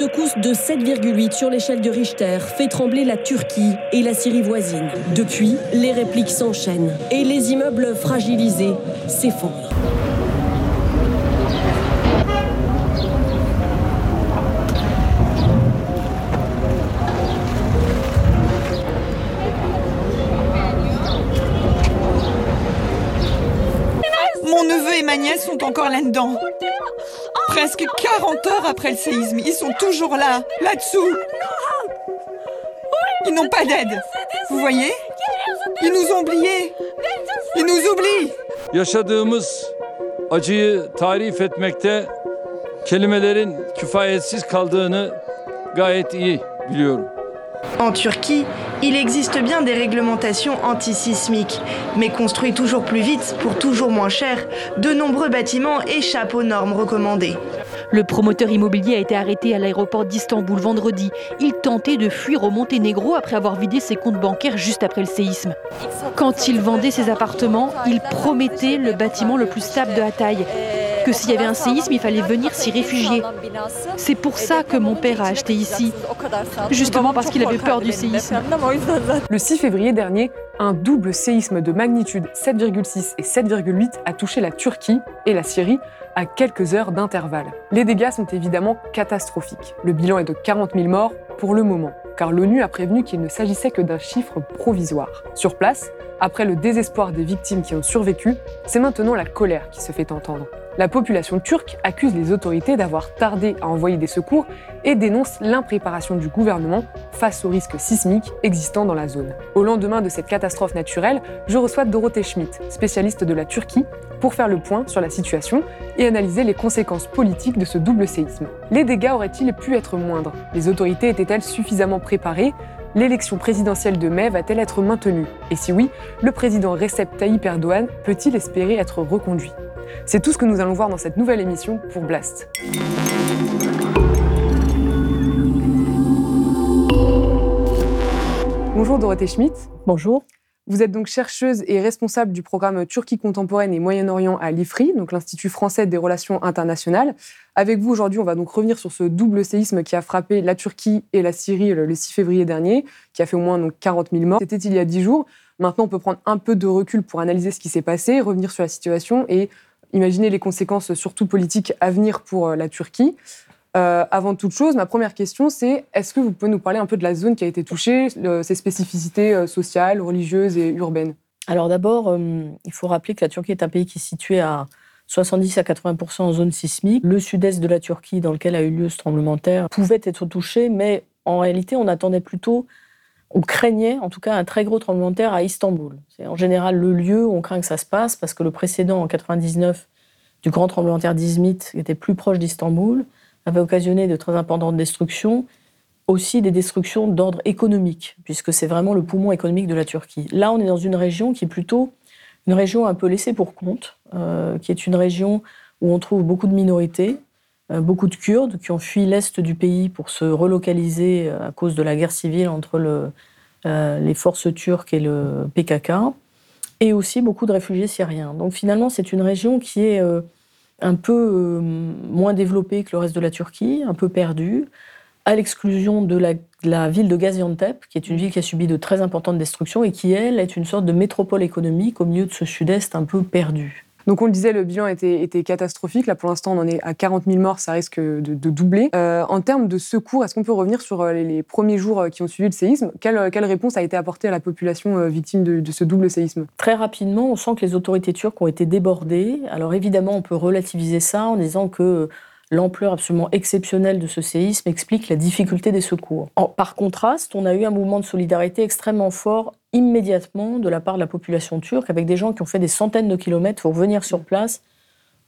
Secousse de 7,8 sur l'échelle de Richter fait trembler la Turquie et la Syrie voisine. Depuis, les répliques s'enchaînent et les immeubles fragilisés s'effondrent. Mon neveu et ma nièce sont encore là-dedans. Presque 40 heures après le séisme, ils sont toujours là, là-dessous. Ils n'ont pas d'aide. Vous voyez Ils nous ont oubliés. Ils nous oublient. Yaşadığımız acıyı tarif etmekte kelimelerin kifayetsiz kaldığını gayet iyi biliyorum. En Turquie, il existe bien des réglementations antisismiques, mais construits toujours plus vite pour toujours moins cher, de nombreux bâtiments échappent aux normes recommandées. Le promoteur immobilier a été arrêté à l'aéroport d'Istanbul vendredi. Il tentait de fuir au Monténégro après avoir vidé ses comptes bancaires juste après le séisme. Quand il vendait ses appartements, il promettait le bâtiment le plus stable de Hatay. Que s'il y avait un séisme, il fallait venir s'y réfugier. C'est pour ça que mon père a acheté ici. Justement parce qu'il avait peur du séisme. Le 6 février dernier, un double séisme de magnitude 7,6 et 7,8 a touché la Turquie et la Syrie à quelques heures d'intervalle. Les dégâts sont évidemment catastrophiques. Le bilan est de 40 000 morts pour le moment, car l'ONU a prévenu qu'il ne s'agissait que d'un chiffre provisoire. Sur place, après le désespoir des victimes qui ont survécu, c'est maintenant la colère qui se fait entendre. La population turque accuse les autorités d'avoir tardé à envoyer des secours et dénonce l'impréparation du gouvernement face aux risques sismiques existants dans la zone. Au lendemain de cette catastrophe naturelle, je reçois Dorothée Schmidt, spécialiste de la Turquie, pour faire le point sur la situation et analyser les conséquences politiques de ce double séisme. Les dégâts auraient-ils pu être moindres? Les autorités étaient-elles suffisamment préparées? L'élection présidentielle de mai va-t-elle être maintenue? Et si oui, le président Recep Tayyip Erdogan peut-il espérer être reconduit? C'est tout ce que nous allons voir dans cette nouvelle émission pour Blast. Bonjour Dorothée Schmidt. Bonjour. Vous êtes donc chercheuse et responsable du programme Turquie contemporaine et Moyen-Orient à l'IFRI, donc l'Institut français des relations internationales. Avec vous aujourd'hui, on va donc revenir sur ce double séisme qui a frappé la Turquie et la Syrie le 6 février dernier, qui a fait au moins donc 40 000 morts. C'était il y a 10 jours. Maintenant, on peut prendre un peu de recul pour analyser ce qui s'est passé, revenir sur la situation et imaginer les conséquences surtout politiques à venir pour la Turquie. Euh, avant toute chose, ma première question, c'est est-ce que vous pouvez nous parler un peu de la zone qui a été touchée, ses spécificités euh, sociales, religieuses et urbaines? Alors d'abord, euh, il faut rappeler que la Turquie est un pays qui est situé à 70 à 80 en zone sismique. Le sud-est de la Turquie, dans lequel a eu lieu ce tremblement de terre, pouvait être touché, mais en réalité, on attendait plutôt, on craignait en tout cas un très gros tremblement de terre à Istanbul. C'est en général le lieu où on craint que ça se passe, parce que le précédent, en 99, du grand tremblement de terre d'Izmit, était plus proche d'Istanbul, avait occasionné de très importantes destructions, aussi des destructions d'ordre économique, puisque c'est vraiment le poumon économique de la Turquie. Là, on est dans une région qui est plutôt une région un peu laissée pour compte, euh, qui est une région où on trouve beaucoup de minorités, beaucoup de Kurdes qui ont fui l'est du pays pour se relocaliser à cause de la guerre civile entre euh, les forces turques et le PKK, et aussi beaucoup de réfugiés syriens. Donc finalement, c'est une région qui est un peu euh, moins développée que le reste de la Turquie, un peu perdue, à l'exclusion de la, ville de Gaziantep, qui est une ville qui a subi de très importantes destructions et qui, elle, est une sorte de métropole économique au milieu de ce sud-est un peu perdu. Donc on le disait, le bilan était, catastrophique. Là, pour l'instant, on en est à 40 000 morts, ça risque de, doubler. Euh, en termes de secours, est-ce qu'on peut revenir sur les, les, premiers jours qui ont suivi le séisme? Quelle, quelle, réponse a été apportée à la population victime de, de, ce double séisme? Très rapidement, on sent que les autorités turques ont été débordées. Alors évidemment, on peut relativiser ça en disant que l'ampleur absolument exceptionnelle de ce séisme explique la difficulté des secours. En, par contraste, on a eu un mouvement de solidarité extrêmement fort immédiatement de la part de la population turque, avec des gens qui ont fait des centaines de kilomètres pour venir sur place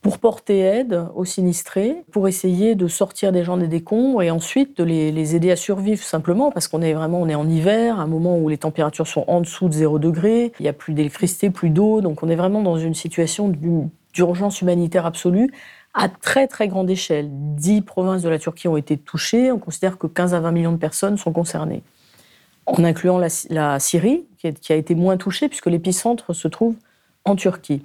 pour porter aide aux sinistrés, pour essayer de sortir des gens des décombres et ensuite de les, aider à survivre simplement parce qu'on est vraiment on est en hiver, un moment où les températures sont en dessous de 0 degré, il n'y a plus d'électricité, plus d'eau, donc on est vraiment dans une situation d'urgence humanitaire absolue à très très grande échelle. Dix provinces de la Turquie ont été touchées, on considère que 15 à 20 millions de personnes sont concernées, en incluant la, Syrie qui a été moins touchée puisque l'épicentre se trouve en Turquie.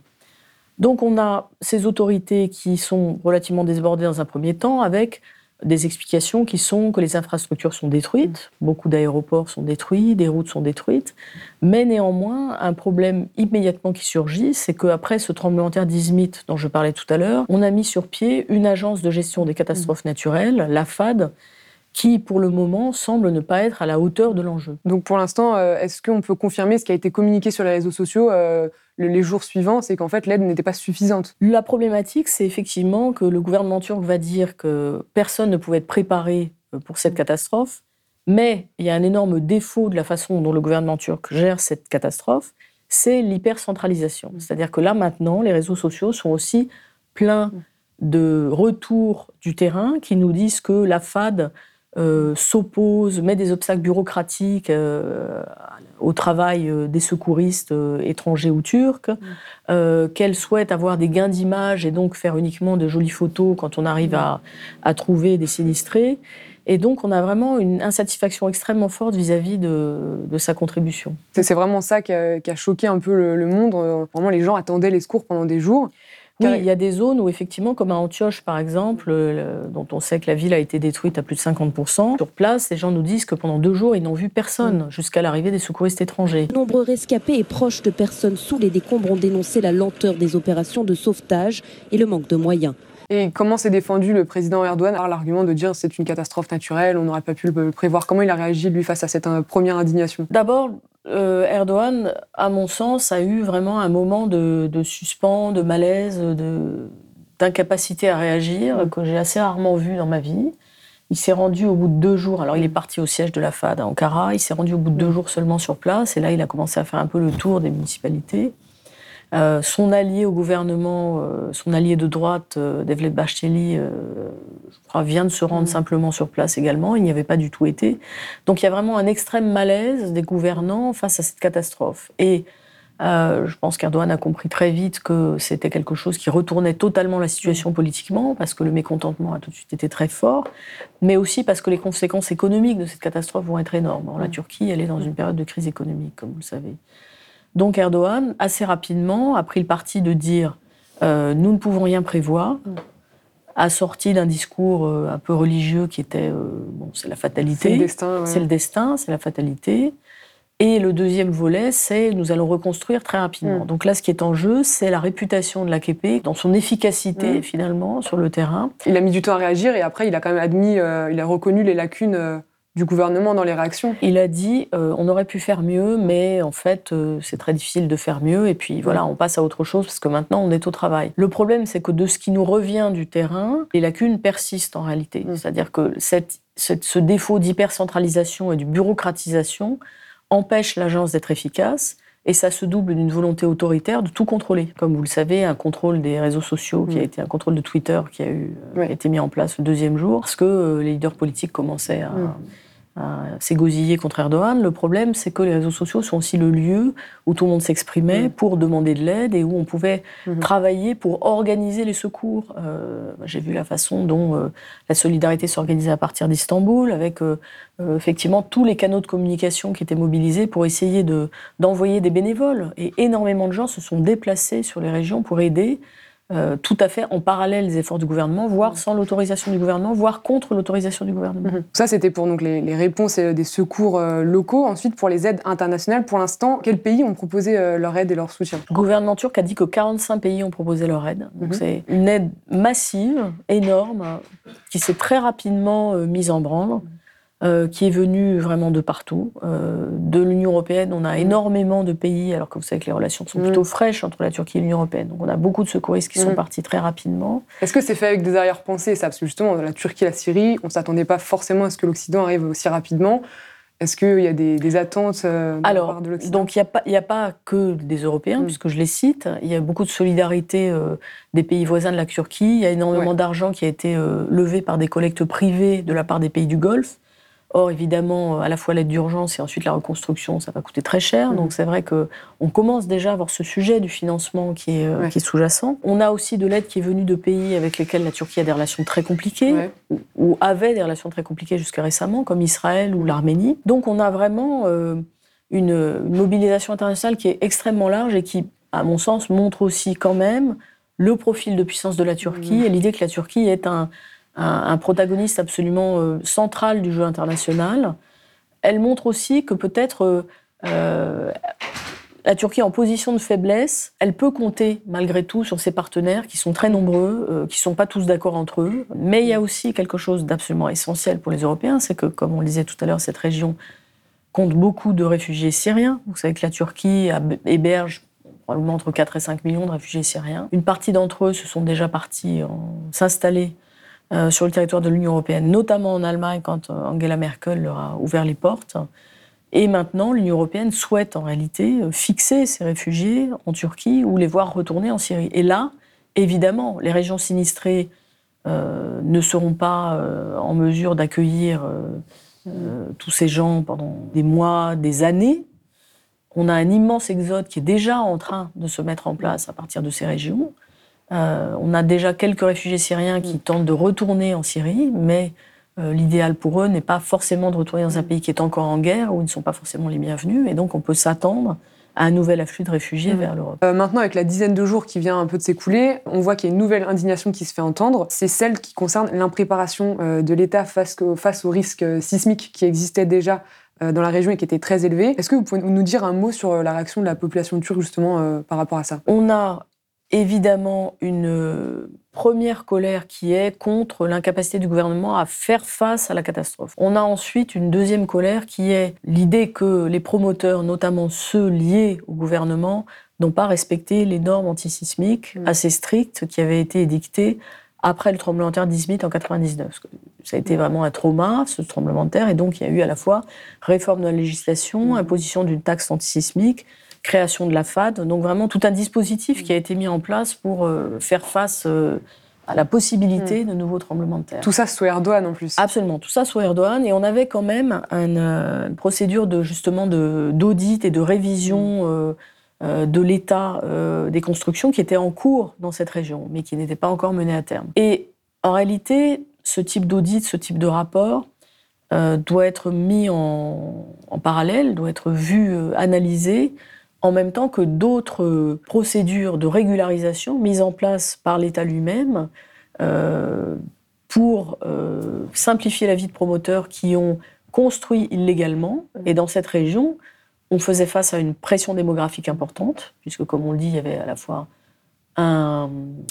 Donc on a ces autorités qui sont relativement désbordées dans un premier temps avec des explications qui sont que les infrastructures sont détruites, beaucoup d'aéroports sont détruits, des routes sont détruites, mais néanmoins, un problème immédiatement qui surgit, c'est qu'après ce tremblement de terre d'Izmit dont je parlais tout à l'heure, on a mis sur pied une agence de gestion des catastrophes naturelles, la FAD, qui, pour le moment, semble ne pas être à la hauteur de l'enjeu. Donc, pour l'instant, euh, est-ce qu'on peut confirmer ce qui a été communiqué sur les réseaux sociaux euh, les jours suivants, c'est qu'en fait l'aide n'était pas suffisante? La problématique, c'est effectivement que le gouvernement turc va dire que personne ne pouvait être préparé euh, pour cette catastrophe, mais il y a un énorme défaut de la façon dont le gouvernement turc gère cette catastrophe, c'est l'hypercentralisation. C'est-à-dire que là maintenant, les réseaux sociaux sont aussi pleins de retours du terrain qui nous disent que la FAD euh, s'oppose, met des obstacles bureaucratiques euh, au travail euh, des secouristes étrangers ou turcs, mm. qu'elle souhaite avoir des gains d'image et donc faire uniquement de jolies photos quand on arrive à, trouver des sinistrés. Et donc, on a vraiment une insatisfaction extrêmement forte vis-à-vis de, sa contribution. C'est vraiment ça qui a, choqué un peu le, le monde. Vraiment, les gens attendaient les secours pendant des jours. Oui, il y a des zones où effectivement, comme à Antioche par exemple, dont on sait que la ville a été détruite à plus de 50%, sur place, les gens nous disent que pendant deux jours, ils n'ont vu personne jusqu'à l'arrivée des secouristes étrangers. nombreux rescapés et proches de personnes sous les décombres ont dénoncé la lenteur des opérations de sauvetage et le manque de moyens. Et comment s'est défendu le président Erdogan par l'argument de dire c'est une catastrophe naturelle, on n'aurait pas pu le prévoir? Comment il a réagi, lui, face à cette euh, première indignation? D'abord, euh, Erdogan, à mon sens, a eu vraiment un moment de, suspens, de malaise, d'incapacité à réagir mm. que j'ai assez rarement vu dans ma vie. Il s'est rendu au bout de deux jours. Alors, il est parti au siège de la FAD à Ankara. Il s'est rendu au bout de deux mm. jours seulement sur place. Et là, il a commencé à faire un peu le tour des municipalités. Euh, son allié au gouvernement, euh, son allié de droite, euh, Devlet Bacheli, je crois, vient de se rendre mm. simplement sur place également. Il n'y avait pas du tout été. Donc il y a vraiment un extrême malaise des gouvernants face à cette catastrophe. Et je pense qu'Erdogan a compris très vite que c'était quelque chose qui retournait totalement la situation politiquement, parce que le mécontentement a tout de suite été très fort, mais aussi parce que les conséquences économiques de cette catastrophe vont être énormes. la mm. Turquie, elle est dans une période de crise économique, comme vous le savez. Donc Erdogan, assez rapidement, a pris le parti de dire euh, nous ne pouvons rien prévoir, assorti d'un discours euh, un peu religieux qui était euh, bon, c'est la fatalité. C'est le destin. C'est le destin, c'est la fatalité. Et le deuxième volet, c'est nous allons reconstruire très rapidement. Mm. Donc là, ce qui est en jeu, c'est la réputation de l'AKP dans son efficacité mm. finalement sur le terrain. Il a mis du temps à réagir et après, il a quand même admis, il a reconnu les lacunes du gouvernement dans les réactions Il a dit euh, on aurait pu faire mieux, mais en fait, euh, c'est très difficile de faire mieux. Et puis voilà, on passe à autre chose parce que maintenant, on est au travail. Le problème, c'est que de ce qui nous revient du terrain, les lacunes persistent en réalité. Mm. C'est-à-dire que cette, ce défaut d'hypercentralisation et de bureaucratisation empêche l'agence d'être efficace. Et ça se double d'une volonté autoritaire de tout contrôler. Comme vous le savez, un contrôle des réseaux sociaux qui a mm. été un contrôle de Twitter qui a, eu, été mis en place le deuxième jour, parce que euh, les leaders politiques commençaient à, mm s'égosiller contre Erdogan. Le problème, c'est que les réseaux sociaux sont aussi le lieu où tout le monde s'exprimait mm. pour demander de l'aide et où on pouvait mm-hmm. travailler pour organiser les secours. Euh, j'ai vu la façon dont euh, la solidarité s'organisait à partir d'Istanbul, avec euh, effectivement tous les canaux de communication qui étaient mobilisés pour essayer d'envoyer des bénévoles. Et énormément de gens se sont déplacés sur les régions pour aider. Euh, tout à fait en parallèle des efforts du gouvernement, voire sans l'autorisation du gouvernement, voire contre l'autorisation du gouvernement. Mhm. Ça, c'était pour donc, les, réponses et des secours euh, locaux. Ensuite, pour les aides internationales, pour l'instant, quels pays ont proposé euh, leur aide et leur soutien? Le gouvernement turc a dit que 45 pays ont proposé leur aide. Donc, mhm. c'est une aide massive, énorme, qui s'est très rapidement mise en branle. Euh, qui est venu vraiment de partout. Euh, de l'Union européenne, on a mm. énormément de pays, alors que vous savez que les relations sont plutôt mm. fraîches entre la Turquie et l'Union européenne. Donc on a beaucoup de secouristes qui sont mm. partis très rapidement. Est-ce que c'est fait avec des arrière-pensées ça? Parce que justement, la Turquie et la Syrie, on ne s'attendait pas forcément à ce que l'Occident arrive aussi rapidement. Est-ce qu'il y a des, attentes euh, de Alors, part de l'Occident? donc il n'y a, pas que des Européens, puisque je les cite. Il y a beaucoup de solidarité euh, des pays voisins de la Turquie. Il y a énormément Ouais. d'argent qui a été euh, levé par des collectes privées de la part des pays du Golfe. Or, évidemment, euh, à la fois l'aide d'urgence et ensuite la reconstruction, ça va coûter très cher. Mm. Donc, c'est vrai qu'on commence déjà à avoir ce sujet du financement qui est, euh, Ouais. qui est sous-jacent. On a aussi de l'aide qui est venue de pays avec lesquels la Turquie a des relations très compliquées Ouais. ou, ou avait des relations très compliquées jusqu'à récemment, comme Israël ou l'Arménie. Donc on a vraiment euh, une, une mobilisation internationale qui est extrêmement large et qui, à mon sens, montre aussi quand même le profil de puissance de la Turquie Mhm. et l'idée que la Turquie est un, un- protagoniste absolument euh, central du jeu international. Elle montre aussi que peut-être euh, euh, la Turquie en position de faiblesse, elle peut compter malgré tout sur ses partenaires qui sont très nombreux, qui sont pas tous d'accord entre eux. Mais il y a aussi quelque chose d'absolument essentiel pour les Européens, c'est que, comme on le disait tout à l'heure, cette région compte beaucoup de réfugiés syriens. Vous savez que la Turquie héberge probablement entre 4 et 5 millions de réfugiés syriens. Une partie d'entre eux se sont déjà partis s'installer euh, sur le territoire de l'Union européenne, notamment en Allemagne quand euh, Angela Merkel leur a ouvert les portes. Et maintenant, l'Union européenne souhaite en réalité euh, fixer ces réfugiés en Turquie ou les voir retourner en Syrie. Et là, évidemment, les régions sinistrées ne seront pas en mesure d'accueillir tous ces gens pendant des mois, des années. On a un immense exode qui est déjà en train de se mettre en place à partir de ces régions. Euh, on a déjà quelques réfugiés syriens qui tentent de retourner en Syrie, mais euh, l'idéal pour eux n'est pas forcément de retourner dans un pays qui est encore en guerre, où ils ne sont pas forcément les bienvenus, et donc on peut s'attendre à un nouvel afflux de réfugiés Mhm. vers l'Europe. Euh, maintenant, avec la dizaine de jours qui vient un peu de s'écouler, on voit qu'il y a une nouvelle indignation qui se fait entendre. C'est celle qui concerne l'impréparation de l'État face, face aux risques euh, sismiques qui existaient déjà dans la région et qui étaient très élevés. Est-ce que vous pouvez nous dire un mot sur la réaction de la population turque justement euh, par rapport à ça? On a évidemment une euh, première colère qui est contre l'incapacité du gouvernement à faire face à la catastrophe. On a ensuite une deuxième colère qui est l'idée que les promoteurs, notamment ceux liés au gouvernement, n'ont pas respecté les normes antisismiques Mm. assez strictes qui avaient été édictées après le tremblement de terre d'Izmit en 99. Parce que Ça a été vraiment un trauma, ce tremblement de terre, et donc il y a eu à la fois réforme de la législation, Mm. imposition d'une taxe antisismique, création de la FAD, donc vraiment tout un dispositif qui a été mis en place pour euh, faire face euh, à la possibilité de nouveaux tremblements de terre. Tout ça sous Erdogan en plus. Absolument, tout ça sous Erdogan. Et on avait quand même euh, une procédure de justement de- d'audit et de révision euh, euh, de l'état euh, des constructions qui était en cours dans cette région, mais qui n'était pas encore menée à terme. Et en réalité, ce type d'audit, ce type de rapport doit être mis en, en parallèle, doit être vu, analysé, en même temps que d'autres euh, procédures de régularisation mises en place par l'État lui-même euh, pour euh, simplifier la vie de promoteurs qui ont construit illégalement. Et dans cette région, on faisait face à une pression démographique importante, puisque comme on le dit, il y avait à la fois un-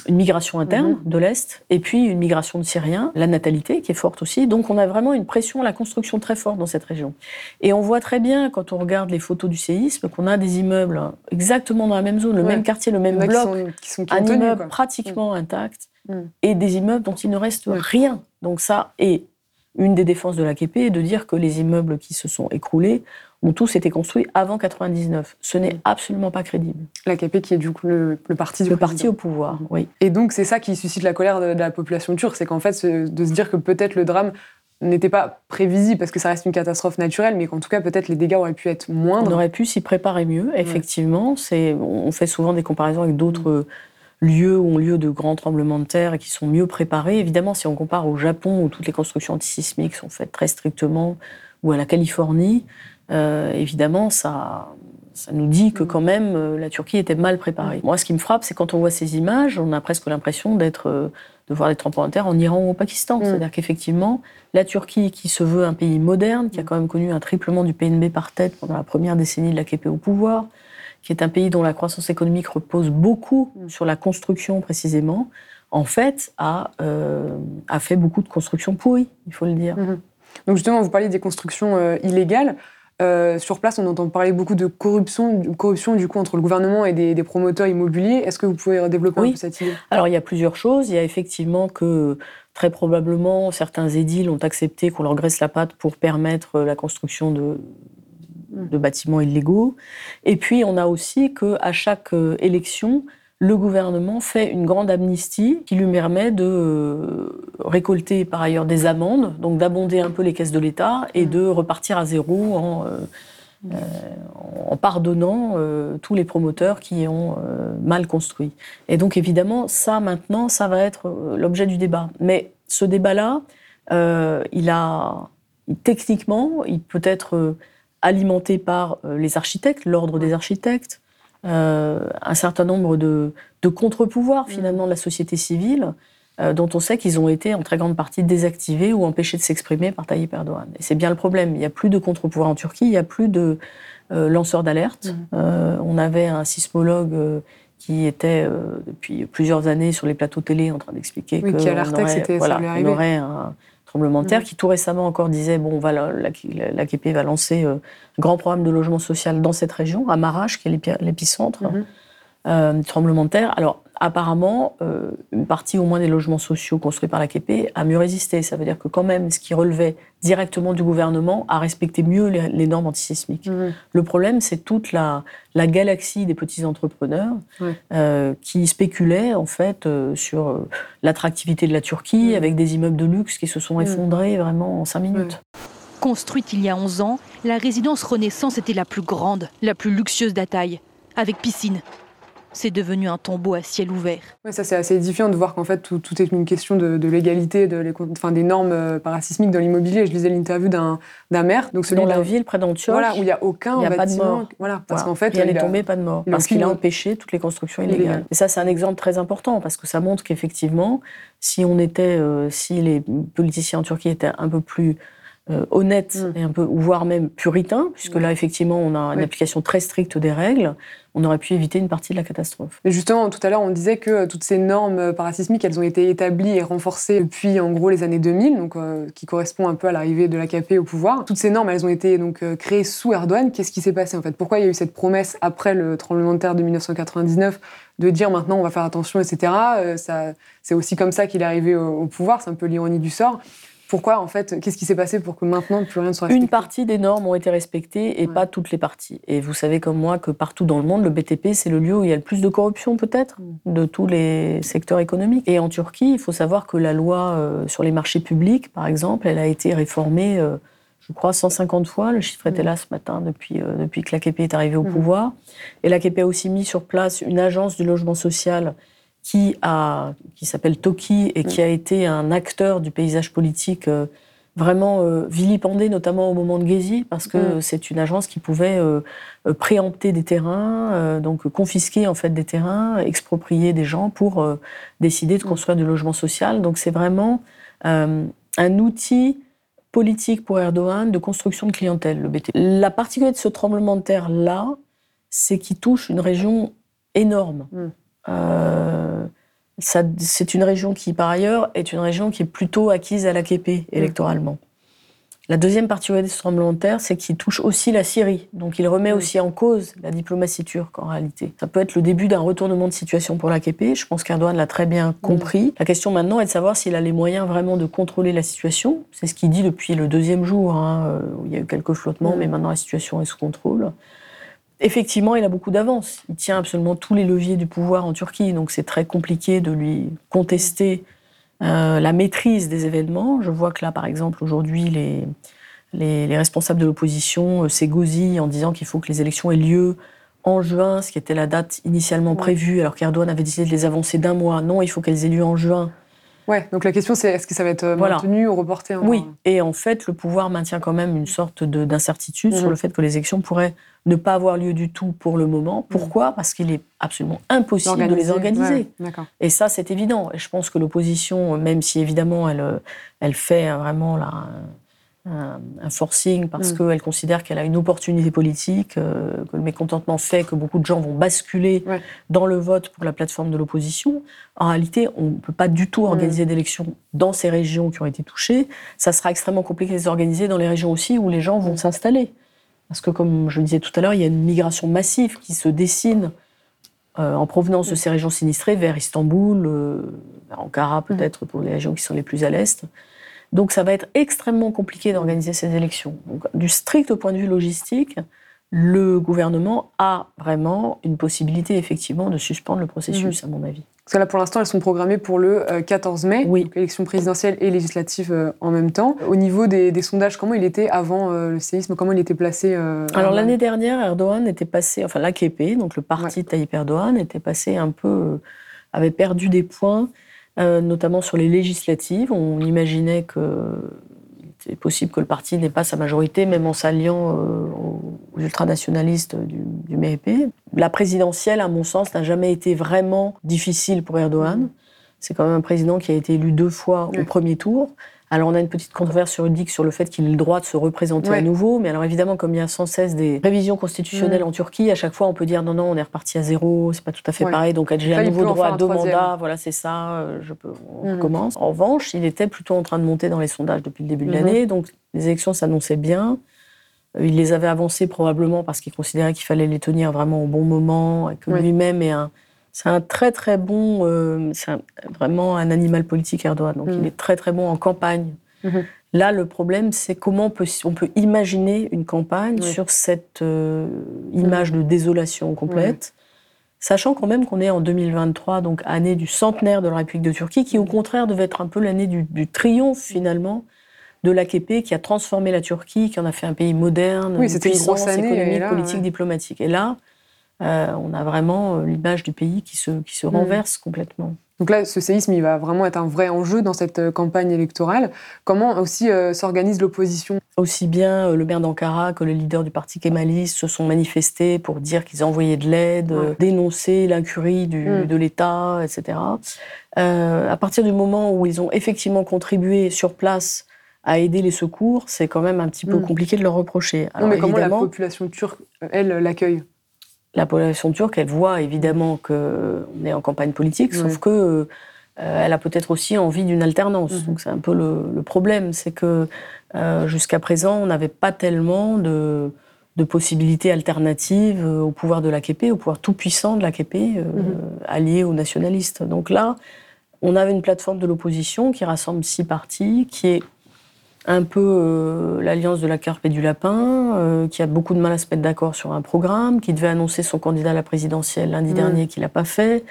une migration interne de l'Est et puis une migration de Syriens, la natalité qui est forte aussi. Donc on a vraiment une pression à la construction très forte dans cette région. Et on voit très bien, quand on regarde les photos du séisme, qu'on a des immeubles exactement dans la même zone, le Ouais. même quartier, le même qui bloc, sont, qui sont qui un tenu, immeuble quoi. pratiquement intact Mm. et des immeubles dont il ne reste Ouais. rien. Donc ça, et une des défenses de l'AKP est de dire que les immeubles qui se sont écroulés ont tous été construits avant 99. Ce n'est Mm. absolument pas crédible. L'AKP qui est du coup le, le parti du Le parti au pouvoir, oui. Et donc, c'est ça qui suscite la colère de, de la population turque, c'est qu'en fait, de se dire que peut-être le drame n'était pas prévisible parce que ça reste une catastrophe naturelle, mais qu'en tout cas, peut-être les dégâts auraient pu être On moindres. aurait pu s'y préparer mieux, effectivement. C'est, on fait souvent des comparaisons avec d'autres Mm. lieux où ont lieu de grands tremblements de terre et qui sont mieux préparés. Évidemment, si on compare au Japon, où toutes les constructions antisismiques sont faites très strictement, ou à la Californie, euh, évidemment, ça, ça nous dit que quand même euh, la Turquie était mal préparée. Moi, ce qui me frappe, c'est quand on voit ces images, on a presque l'impression d'être, euh, de voir des tremblements de terre en Iran ou au Pakistan. Mm. C'est-à-dire qu'effectivement, la Turquie, qui se veut un pays moderne, qui a quand même connu un triplement du PNB par tête pendant la première décennie de l'AKP au pouvoir, qui est un pays dont la croissance économique repose beaucoup Mm. sur la construction précisément, en fait, a, euh, a fait beaucoup de constructions pourries, il faut le dire. Donc justement, vous parliez des constructions euh, illégales. Euh, sur place, on entend parler beaucoup de corruption, corruption du coup entre le gouvernement et des, promoteurs immobiliers. Est-ce que vous pouvez développer un peu cette idée? Alors il y a plusieurs choses. Il y a effectivement que très probablement certains édiles ont accepté qu'on leur graisse la patte pour permettre la construction de, de bâtiments illégaux. Et puis on a aussi que à chaque euh, élection, le gouvernement fait une grande amnistie qui lui permet de euh, récolter par ailleurs des amendes, donc d'abonder un peu les caisses de l'État et de repartir à zéro en, euh, en pardonnant tous les promoteurs qui ont mal construit. Et donc évidemment, ça maintenant, ça va être l'objet du débat. Mais ce débat-là, il a techniquement, il peut être alimenté par euh, les architectes, l'ordre des architectes, euh, un certain nombre de, contre-pouvoirs finalement de la société civile, euh, dont on sait qu'ils ont été en très grande partie désactivés ou empêchés de s'exprimer par Tayyip Erdogan. Et c'est bien le problème. Il n'y a plus de contre-pouvoirs en Turquie, il n'y a plus de lanceurs d'alerte. Mm. on avait un sismologue qui était depuis plusieurs années sur les plateaux télé en train d'expliquer oui, qu'on aurait, voilà, aurait un, tremblement de terre, mm. qui tout récemment encore disait bon, va, l'AKP va lancer euh, un grand programme de logement social dans cette région, à Marash, qui est l'épicentre euh, du tremblement de terre. Alors, apparemment, euh, une partie au moins des logements sociaux construits par la KP a mieux résisté. Ça veut dire que quand même, ce qui relevait directement du gouvernement a respecté mieux les, normes antisismiques. Mmh. Le problème, c'est toute la, la, galaxie des petits entrepreneurs euh, qui spéculaient en fait euh, sur l'attractivité de la Turquie mmh. avec des immeubles de luxe qui se sont mmh. effondrés vraiment en cinq minutes. Construite il y a 11 ans, la résidence Renaissance était la plus grande, la plus luxueuse d'Ataï, avec piscine, c'est devenu un tombeau à ciel ouvert. Oui, ça c'est assez édifiant de voir qu'en fait tout, est une question de, légalité, de, enfin, des normes euh, parasismiques dans l'immobilier. Je lisais l'interview d'un maire, donc celui dans la ville près d'Antioche, voilà, où il n'y a aucun il a pas de mort. Voilà, parce qu'en fait, il est tombé, pas de mort, parce qu'il a empêché toutes les constructions illégales. Et ça c'est un exemple très important parce que ça montre qu'effectivement, si on était, euh, si les politiciens en Turquie étaient un peu plus euh, honnête et un peu, voire même puritain, puisque là, effectivement, on a une application très stricte des règles, on aurait pu éviter une partie de la catastrophe. Mais justement, tout à l'heure, on disait que euh, toutes ces normes euh, parasismiques, elles ont été établies et renforcées depuis, en gros, les années 2000, donc, qui correspond un peu à l'arrivée de l'AKP au pouvoir. Toutes ces normes, elles ont été donc créées sous Erdogan. Qu'est-ce qui s'est passé, en fait? Pourquoi il y a eu cette promesse, après le tremblement de terre de 1999, de dire maintenant on va faire attention, etc. c'est aussi comme ça qu'il est arrivé au, au pouvoir, c'est un peu l'ironie du sort. Pourquoi, en fait, qu'est-ce qui s'est passé pour que maintenant plus rien ne soit respecté Une partie des normes ont été respectées et pas toutes les parties. Et vous savez comme moi que partout dans le monde, le BTP, c'est le lieu où il y a le plus de corruption, peut-être, mm. de tous les secteurs économiques. Et en Turquie, il faut savoir que la loi euh, sur les marchés publics, par exemple, elle a été réformée, euh, je crois, 150 fois. Le chiffre était mm. là ce matin depuis, euh, depuis que l'AKP est arrivé au mm. pouvoir. Et l'AKP a aussi mis sur place une agence du logement social qui, a, qui s'appelle Toki et qui a été un acteur du paysage politique euh, vraiment euh, vilipendé, notamment au moment de Gezi, parce que mm. c'est une agence qui pouvait euh, préempter des terrains, donc confisquer en fait des terrains, exproprier des gens pour décider de mm. construire du logement social. Donc c'est vraiment un outil politique pour Erdogan de construction de clientèle, le BT. La particularité de ce tremblement de terre-là, c'est qu'il touche une région énorme. Mm. Euh, c'est une région qui, par ailleurs, est une région qui est plutôt acquise à l'AKP électoralement. La deuxième particularité de ce tremblement de terre, c'est qu'il touche aussi la Syrie. Donc il remet aussi en cause la diplomatie turque en réalité. Ça peut être le début d'un retournement de situation pour l'AKP. Je pense qu'Erdogan l'a très bien compris. La question maintenant est de savoir s'il a les moyens vraiment de contrôler la situation. C'est ce qu'il dit depuis le deuxième jour, hein, euh, où il y a eu quelques flottements, mais maintenant la situation est sous contrôle effectivement, il a beaucoup d'avance. Il tient absolument tous les leviers du pouvoir en Turquie, donc c'est très compliqué de lui contester euh, la maîtrise des événements. Je vois que là, par exemple, aujourd'hui, les, les, responsables de l'opposition euh, s'égosillent en disant qu'il faut que les élections aient lieu en juin, ce qui était la date initialement prévue, alors qu'Erdogan avait décidé de les avancer d'un mois. Non, il faut qu'elles aient lieu en juin. Ouais, donc la question c'est est-ce que ça va être euh, maintenu ou reporté Oui, et en fait, le pouvoir maintient quand même une sorte d'incertitude sur mhm. le fait que les élections pourraient ne pas avoir lieu du tout pour le moment. Mhm. Pourquoi? Parce qu'il est absolument impossible de les organiser. et ça, c'est évident. Et je pense que l'opposition, même si évidemment elle, elle fait vraiment la, un, forcing parce mm. qu'elle considère qu'elle a une opportunité politique, euh, que le mécontentement fait que beaucoup de gens vont basculer dans le vote pour la plateforme de l'opposition. En réalité, on ne peut pas du tout organiser mm. d'élections dans ces régions qui ont été touchées. Ça sera extrêmement compliqué de les organiser dans les régions aussi où les gens vont mm. s'installer. Parce que, comme je le disais tout à l'heure, il y a une migration massive qui se dessine euh, en provenance de ces régions sinistrées vers Istanbul, euh, Ankara peut-être pour les régions qui sont les plus à l'est. Donc ça va être extrêmement compliqué d'organiser ces élections. Donc, du strict point de vue logistique, le gouvernement a vraiment une possibilité effectivement de suspendre le processus, à mon avis. Parce que là, pour l'instant, elles sont programmées pour le 14 euh, mai, oui. donc élection présidentielle et législative euh, en même temps. Au niveau des, sondages, comment il était avant euh, le séisme? Comment il était placé Alors l'année dernière, Erdogan était passé, enfin l'AKP, donc le parti de Tayyip Erdogan, était passé un peu, avait perdu des points, notamment sur les législatives. On imaginait que c'est possible que le parti n'ait pas sa majorité, même en s'alliant aux ultranationalistes du, du MHP. La présidentielle, à mon sens, n'a jamais été vraiment difficile pour Erdogan. C'est quand même un président qui a été élu deux fois au premier tour. Alors on a une petite controverse juridique sur le fait qu'il ait le droit de se représenter à nouveau, mais alors évidemment comme il y a sans cesse des révisions constitutionnelles en Turquie, à chaque fois on peut dire non non on est reparti à zéro, c'est pas tout à fait pareil, donc j'ai un nouveau droit à deux mandats, voilà c'est ça, euh, je peux, on recommence. En revanche, il était plutôt en train de monter dans les sondages depuis le début de l'année, donc les élections s'annonçaient bien. Euh, il les avait avancées probablement parce qu'il considérait qu'il fallait les tenir vraiment au bon moment, et que lui-même est un c'est un très très bon, euh, c'est vraiment un animal politique Erdogan. Donc il mm. est très très bon en campagne. Mm-hmm. Là, le problème, c'est comment on peut, on peut imaginer une campagne sur cette euh, image de désolation complète, sachant quand même qu'on est en 2023, donc année du centenaire de la République de Turquie, qui au contraire devait être un peu l'année du, triomphe finalement de l'AKP qui a transformé la Turquie, qui en a fait un pays moderne, oui, une grosse année, économique, politique, diplomatique. Et là, euh, on a vraiment euh, l'image du pays qui se, qui se mm. renverse complètement. Donc là, ce séisme, il va vraiment être un vrai enjeu dans cette euh, campagne électorale. Comment aussi s'organise l'opposition? Aussi bien le maire d'Ankara que le leader du parti kémaliste se sont manifestés pour dire qu'ils envoyaient de l'aide, dénoncer l'incurie mm. de l'État, etc. à partir du moment où ils ont effectivement contribué sur place à aider les secours, c'est quand même un petit peu mm. compliqué de leur reprocher. non, mais comment la population turque, elle, l'accueille? La population turque, elle voit évidemment qu'on est en campagne politique, sauf que euh, elle a peut-être aussi envie d'une alternance. Mhm. Donc c'est un peu le, problème, c'est que euh, jusqu'à présent, on n'avait pas tellement de, possibilités alternatives au pouvoir de l'AKP, au pouvoir tout-puissant de l'AKP, euh, mhm. allié aux nationalistes. Donc là, on avait une plateforme de l'opposition qui rassemble six partis, qui est un peu euh, l'alliance de la carpe et du lapin, euh, qui a beaucoup de mal à se mettre d'accord sur un programme, qui devait annoncer son candidat à la présidentielle lundi mm. dernier, qui l'a pas fait.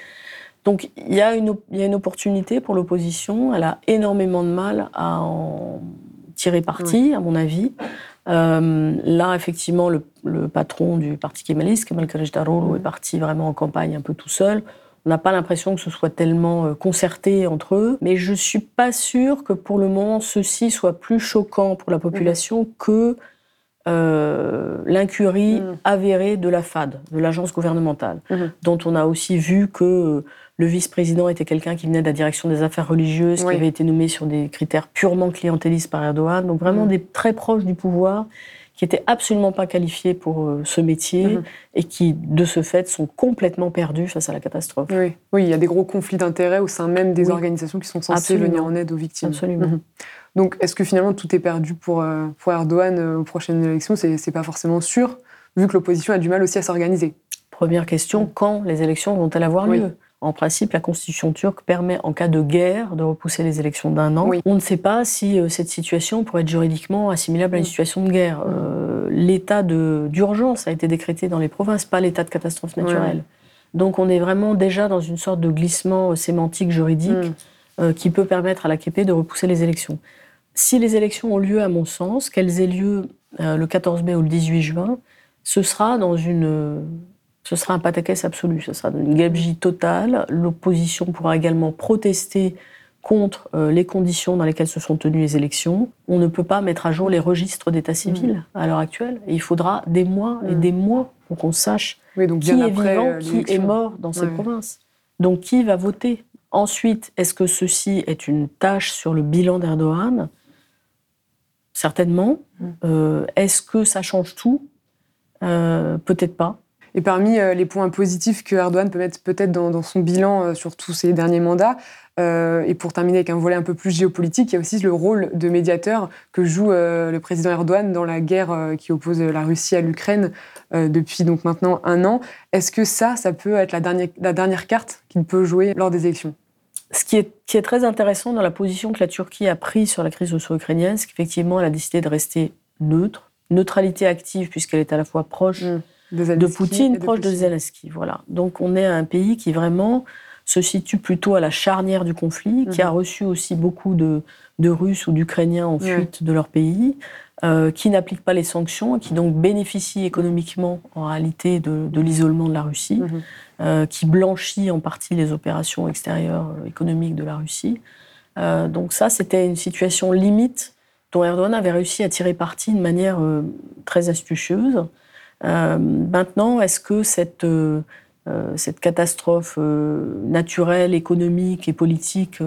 Donc il y, a une, y a une opportunité pour l'opposition. Elle a énormément de mal à en tirer parti, à mon avis. Euh, là, effectivement, le, patron du parti kémaliste, Kemal Kılıçdaroğlu, mm. est parti vraiment en campagne un peu tout seul. On n'a pas l'impression que ce soit tellement euh, concerté entre eux, mais je suis pas sûre que pour le moment ceci soit plus choquant pour la population mhm. que euh, l'incurie mhm. avérée de la FAD, de l'agence gouvernementale, mhm. dont on a aussi vu que euh, le vice-président était quelqu'un qui venait de la direction des affaires religieuses, qui avait été nommé sur des critères purement clientélistes par Erdogan, donc vraiment des très proches du pouvoir qui n'étaient absolument pas qualifiés pour euh, ce métier mhm. et qui, de ce fait, sont complètement perdus face à la catastrophe. Oui, oui il y a des gros conflits d'intérêts au sein même des organisations qui sont censées venir en aide aux victimes. Absolument. Mhm. Donc, est-ce que finalement tout est perdu pour, euh, pour Erdogan euh, aux prochaines élections? C'est n'est pas forcément sûr, vu que l'opposition a du mal aussi à s'organiser. Première question, quand les élections vont-elles avoir lieu? En principe, la constitution turque permet, en cas de guerre, de repousser les élections d'un an. On ne sait pas si euh, cette situation pourrait être juridiquement assimilable à une situation de guerre. Euh, l'état d'urgence a été décrété dans les provinces, pas l'état de catastrophe naturelle. Donc on est vraiment déjà dans une sorte de glissement euh, sémantique juridique mm. qui peut permettre à l'AKP de repousser les élections. Si les élections ont lieu, à mon sens, qu'elles aient lieu le 14 mai ou le 18 juin, ce sera dans une ce sera un pataquès absolu, ce sera une gabegie totale. L'opposition pourra également protester contre euh, les conditions dans lesquelles se sont tenues les élections. On ne peut pas mettre à jour les registres d'état civil mm. à l'heure actuelle. Et il faudra des mois et mm. des mois pour qu'on sache qui est vivant, euh, qui est mort dans ces provinces. Donc qui va voter? Ensuite, est-ce que ceci est une tâche sur le bilan d'Erdogan? Certainement. Mm. Euh, est-ce que ça change tout? Peut-être pas. Et parmi les points positifs que Erdogan peut mettre peut-être dans, son bilan sur tous ses derniers mandats, et pour terminer avec un volet un peu plus géopolitique, il y a aussi le rôle de médiateur que joue le président Erdogan dans la guerre qui oppose la Russie à l'Ukraine depuis donc maintenant un an. Est-ce que ça, ça peut être la dernière, la dernière carte qu'il peut jouer lors des élections? Ce qui est, qui est, très intéressant dans la position que la Turquie a prise sur la crise russo-ukrainienne, c'est qu'effectivement, elle a décidé de rester neutre, neutralité active, puisqu'elle est à la fois proche mmh. De, Poutine, proche de Zelensky. Voilà. Donc, on est un pays qui vraiment se situe plutôt à la charnière du conflit, qui a mmh. reçu aussi beaucoup de, de Russes ou d'Ukrainiens en fuite de leur pays, euh, qui n'applique pas les sanctions, qui donc bénéficie économiquement en réalité de, de l'isolement de la Russie. Mmh. Euh, qui blanchit en partie les opérations extérieures euh, économiques de la Russie. Euh, donc ça, c'était une situation limite dont Erdogan avait réussi à tirer parti de manière très astucieuse. Maintenant, est-ce que cette, cette catastrophe naturelle, économique et politique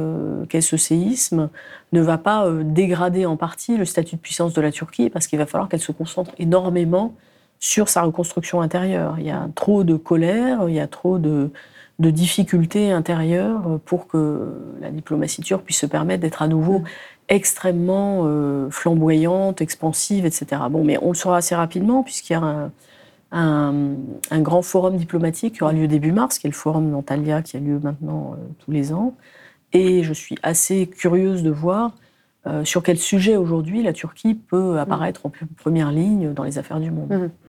qu'est ce séisme ne va pas dégrader en partie le statut de puissance de la Turquie? Parce qu'il va falloir qu'elle se concentre énormément sur sa reconstruction intérieure. Il y a trop de colère, il y a trop de, difficultés intérieures pour que la diplomatie turque puisse se permettre d'être à nouveau mm. extrêmement euh, flamboyante, expansive, etc. Bon, mais on le saura assez rapidement puisqu'il y a un, grand forum diplomatique qui aura lieu début mars, qui est le forum d'Antalya, qui a lieu maintenant euh, tous les ans. Et je suis assez curieuse de voir euh, sur quel sujet aujourd'hui la Turquie peut apparaître en première ligne dans les affaires du monde. Mm.